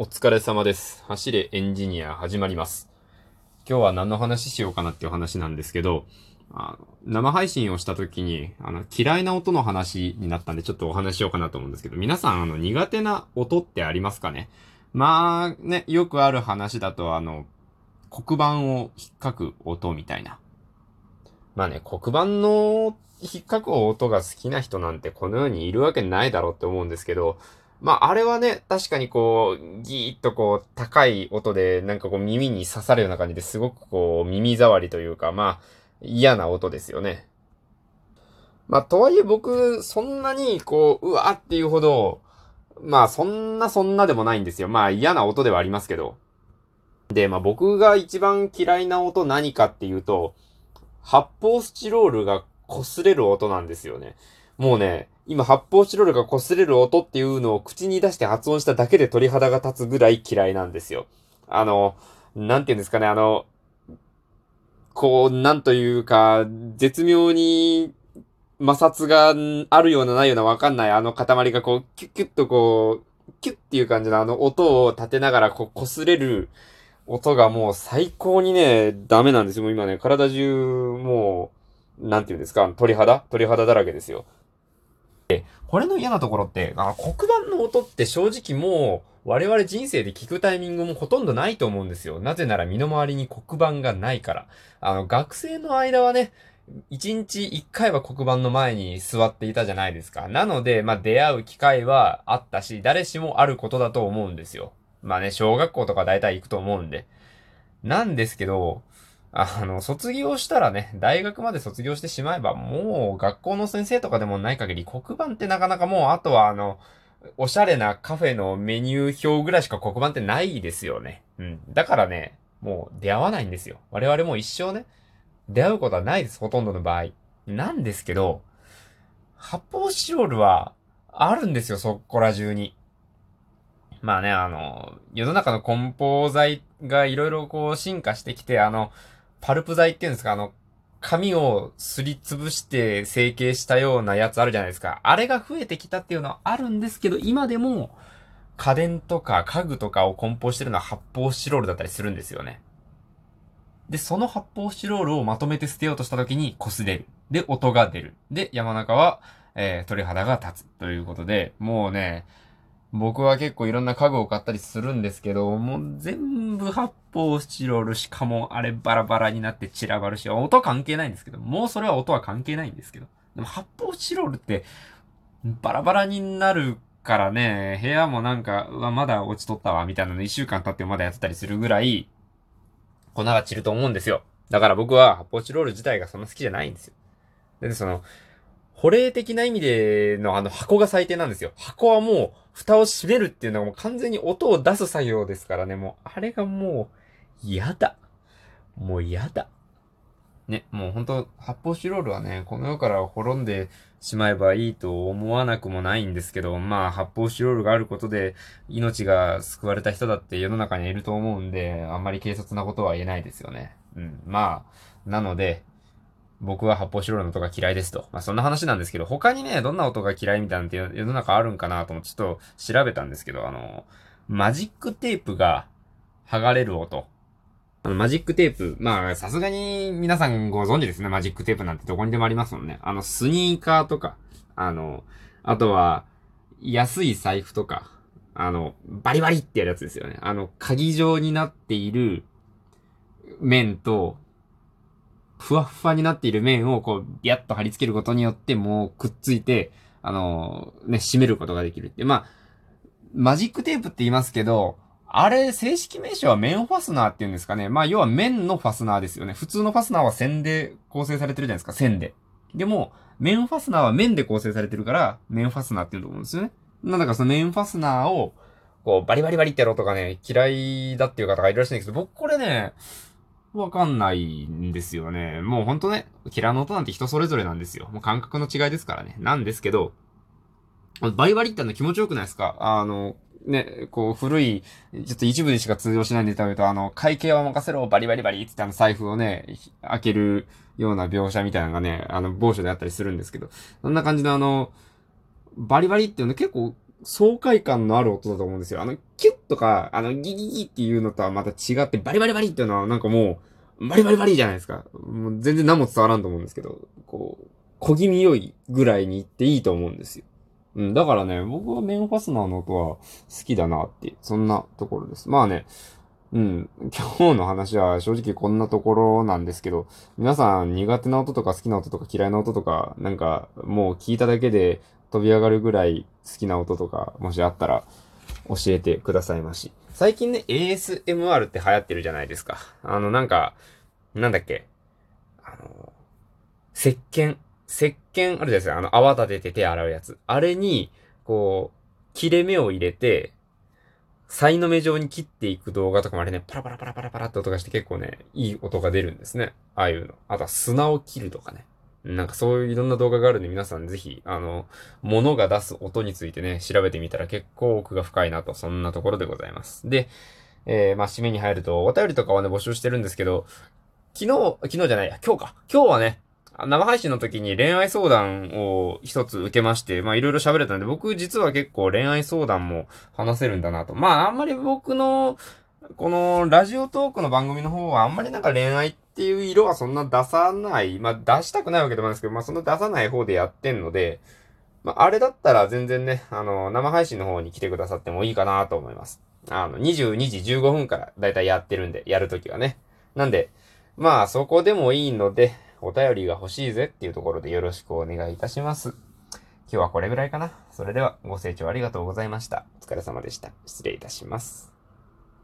お疲れ様です。走れエンジニア始まります。今日は何の話しようかなっていう話なんですけど、あの生配信をした時に、あの、嫌いな音の話になったんでちょっとお話しようかなと思うんですけど、皆さん、あの、苦手な音ってありますかね？まあ、ね、よくある話だと、あの、黒板を引っかく音みたいな。まあね、黒板の引っかく音が好きな人なんてこの世にいるわけないだろうって思うんですけど、まあ、あれはね、確かにこう、ギーッとこう、高い音で、なんかこう耳に刺さるような感じですごくこう、耳障りというか、まあ、嫌な音ですよね。まあ、とはいえ僕、そんなにこう、うわっていうほど、まあ、そんなそんなでもないんですよ。まあ、嫌な音ではありますけど。で、まあ僕が一番嫌いな音何かっていうと、発泡スチロールが擦れる音なんですよね。もうね、今発泡スチロールが擦れる音っていうのを口に出して発音しただけで鳥肌が立つぐらい嫌いなんですよ。あの、なんて言うんですかね、あの、こう、なんというか、絶妙に摩擦があるようなないようなわかんないあの塊がこう、キュッキュッとこう、キュッっていう感じのあの音を立てながらこう擦れる音がもう最高にね、ダメなんですよ。もう今ね、体中、もう、なんていうんですか、鳥肌？鳥肌だらけですよ。で、これの嫌なところって、あ黒板の音って正直もう、我々人生で聞くタイミングもほとんどないと思うんですよ。なぜなら身の回りに黒板がないから。あの、学生の間はね、一日一回は黒板の前に座っていたじゃないですか。なので、まあ、出会う機会はあったし、誰しもあることだと思うんですよ。まあね、小学校とか大体行くと思うんで。なんですけど、あの、卒業したらね、大学まで卒業してしまえば、もう学校の先生とかでもない限り黒板ってなかなかもう、あとはあの、おしゃれなカフェのメニュー表ぐらいしか黒板ってないですよね。うん。だからね、もう出会わないんですよ。我々も一生ね、出会うことはないです、ほとんどの場合。なんですけど、発泡スチロールは、あるんですよ、そこら中に。まあね、あの、世の中の梱包材がいろいろこう進化してきて、あの、パルプ材っていうんですか、あの、紙をすりつぶして成形したようなやつあるじゃないですか。あれが増えてきたっていうのはあるんですけど、今でも家電とか家具とかを梱包してるのは発泡スチロールだったりするんですよね。で、その発泡スチロールをまとめて捨てようとした時に擦れる。で、音が出る。で、山中は、えー、鳥肌が立つ。ということで、もうね、僕は結構いろんな家具を買ったりするんですけど、もう全部発泡スチロール、しかもあれバラバラになって散らばるし、音関係ないんですけど、もうそれは音は関係ないんですけど。でも発泡スチロールって、バラバラになるからね、部屋もなんか、うわ、まだ落ちとったわ、みたいなの一週間経ってまだやってたりするぐらい、粉が散ると思うんですよ。だから僕は発泡スチロール自体がそんな好きじゃないんですよ。で、その、保冷的な意味でのあの箱が最低なんですよ。箱はもう蓋を閉めるっていうのがもう完全に音を出す作業ですからね。もうあれがもう嫌だ。もう嫌だ。ね、もう本当発泡スチロールはね、この世から滅んでしまえばいいと思わなくもないんですけど、まあ発泡スチロールがあることで命が救われた人だって世の中にいると思うんで、あんまり軽率なことは言えないですよね。うん。まあ、なので、僕は発泡スチロールの音が嫌いですと。まあそんな話なんですけど、他にね、どんな音が嫌いみたいなんて世の中あるんかなと思ってちょっと調べたんですけど、あの、マジックテープが剥がれる音。あの、マジックテープ。まあ、さすがに皆さんご存知ですね。マジックテープなんてどこにでもありますもんね。あの、スニーカーとか、あの、あとは、安い財布とか、あの、バリバリってやるやつですよね。あの、鍵状になっている面と、ふわふわになっている面をこう、ビャッと貼り付けることによって、もうくっついて、あのね、締めることができるって。まあ、マジックテープって言いますけど、あれ、正式名称は面ファスナーって言うんですかね。まあ、要は面のファスナーですよね。普通のファスナーは線で構成されてるじゃないですか。線で。でも、面ファスナーは面で構成されてるから、面ファスナーって言うと思うんですよね。なんだかその面ファスナーを、こう、バリバリバリってやろうとかね、嫌いだっていう方がいるらしいんですけど、僕これね、わかんないんですよね。もうほんとね、嫌いな音なんて人それぞれなんですよ。もう感覚の違いですからね。なんですけど、バリバリっての気持ちよくないですか？あの、ね、こう古い、ちょっと一部でしか通用しないんで言うと、あの、会計は任せろ、バリバリバリってってあの財布をね、開けるような描写みたいなのがね、あの、某所であったりするんですけど、そんな感じのあの、バリバリっていうの結構爽快感のある音だと思うんですよ。あの、キュッとか、あの、ギギギっていうのとはまた違って、バリバリバリっていうのはなんかもう、バリバリバリじゃないですか。もう全然何も伝わらんと思うんですけど、こう、小気味良いぐらいに言っていいと思うんですよ。うん、だからね、僕はメンファスナーの音は好きだなって、そんなところです。まあね、うん。今日の話は正直こんなところなんですけど、皆さん苦手な音とか好きな音とか嫌いな音とか、なんかもう聞いただけで飛び上がるぐらい好きな音とか、もしあったら教えてくださいまし。最近ね、ASMR って流行ってるじゃないですか。あの、なんか、なんだっけ？あの、石鹸？石鹸？あるじゃないですか。あの、泡立てて手洗うやつ。あれに、こう、切れ目を入れて、サイの目状に切っていく動画とかもあれね、パラパラパラパラパラって音がして結構ね、いい音が出るんですね。ああいうの。あとは砂を切るとかね。なんかそういういろんな動画があるんで皆さんぜひ、あの、物が出す音についてね、調べてみたら結構奥が深いなと、そんなところでございます。で、えー、まあ、締めに入ると、お便りとかはね、募集してるんですけど、昨日、昨日じゃないや、今日か。今日はね、生配信の時に恋愛相談を一つ受けまして、まあいろいろ喋れたんで、僕実は結構恋愛相談も話せるんだなと。まああんまり僕の、このラジオトークの番組の方はあんまりなんか恋愛っていう色はそんな出さない。まあ出したくないわけでもないですけど、まあそんな出さない方でやってんので、まああれだったら全然ね、あの、生配信の方に来てくださってもいいかなと思います。あの、22時15分からだいたいやってるんで、やるときはね。なんで、まあそこでもいいので、お便りが欲しいぜっていうところでよろしくお願いいたします。今日はこれぐらいかな。それではご清聴ありがとうございました。お疲れ様でした。失礼いたします。